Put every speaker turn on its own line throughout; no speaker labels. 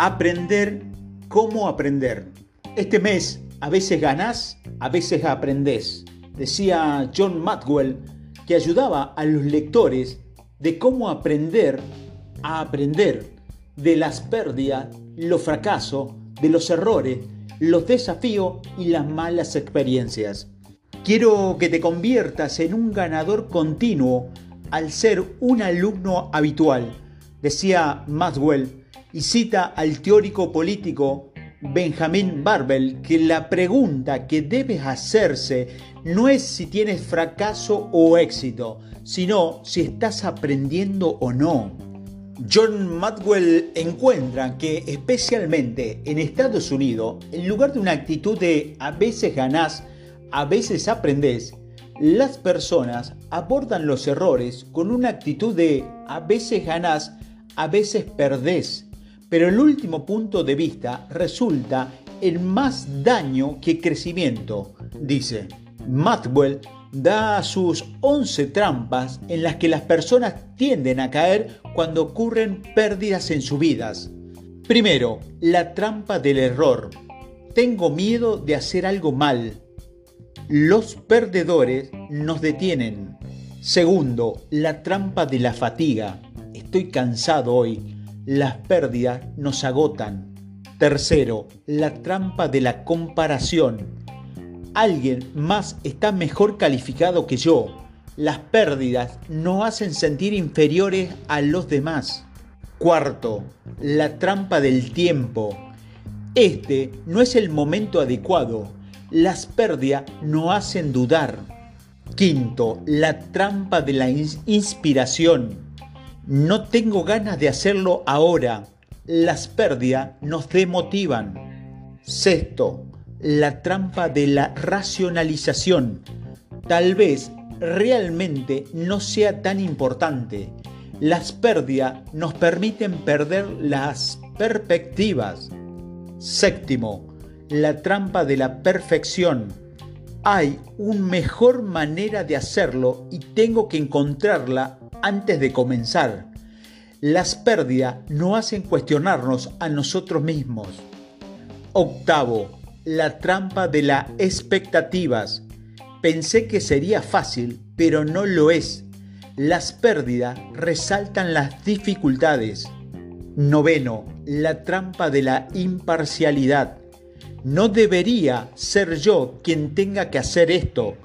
Aprender cómo aprender. Este mes a veces ganás, a veces aprendés. Decía John Maxwell que ayudaba a los lectores de cómo aprender a aprender de las pérdidas, los fracasos, de los errores, los desafíos y las malas experiencias. Quiero que te conviertas en un ganador continuo al ser un alumno habitual, decía Maxwell y cita al teórico político Benjamin Barbel que la pregunta que debes hacerse no es si tienes fracaso o éxito, sino si estás aprendiendo o no. John Maxwell encuentra que especialmente en Estados Unidos, en lugar de una actitud de a veces ganás, a veces aprendés, las personas abordan los errores con una actitud de a veces ganás, a veces perdés. Pero el último punto de vista resulta el más daño que crecimiento, dice. Maxwell da sus 11 trampas en las que las personas tienden a caer cuando ocurren pérdidas en sus vidas. Primero, la trampa del error. Tengo miedo de hacer algo mal. Los perdedores nos detienen. Segundo, la trampa de la fatiga. Estoy cansado hoy las pérdidas nos agotan. Tercero, la trampa de la comparación. Alguien más está mejor calificado que yo. Las pérdidas nos hacen sentir inferiores a los demás. Cuarto, la trampa del tiempo. Este no es el momento adecuado. Las pérdidas nos hacen dudar. Quinto, la trampa de la inspiración. No tengo ganas de hacerlo ahora. Las pérdidas nos demotivan. Sexto, la trampa de la racionalización. Tal vez realmente no sea tan importante. Las pérdidas nos permiten perder las perspectivas. Séptimo, la trampa de la perfección. Hay una mejor manera de hacerlo y tengo que encontrarla antes de comenzar. Las pérdidas no hacen cuestionarnos a nosotros mismos. Octavo, la trampa de las expectativas. Pensé que sería fácil, pero no lo es. Las pérdidas resaltan las dificultades. Noveno, la trampa de la imparcialidad. No debería ser yo quien tenga que hacer esto.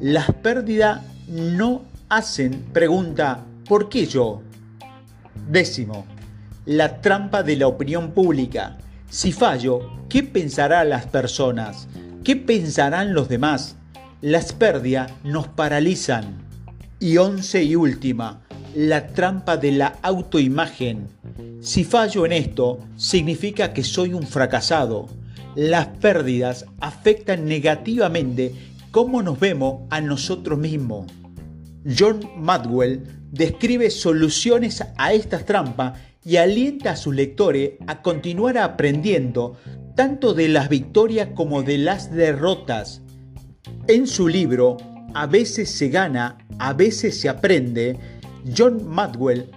Las pérdidas no hacen pregunta ¿por qué yo? Décimo, la trampa de la opinión pública. Si fallo, ¿qué pensarán las personas? ¿Qué pensarán los demás? Las pérdidas nos paralizan. Y once y última, la trampa de la autoimagen. Si fallo en esto, significa que soy un fracasado. Las pérdidas afectan negativamente cómo nos vemos a nosotros mismos. John Madwell describe soluciones a estas trampas y alienta a sus lectores a continuar aprendiendo tanto de las victorias como de las derrotas. En su libro A veces se gana, a veces se aprende, John Madwell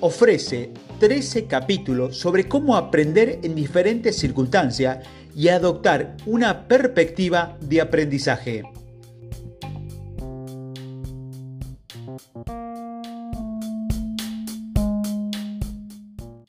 ofrece 13 capítulos sobre cómo aprender en diferentes circunstancias y adoptar una perspectiva de aprendizaje. Música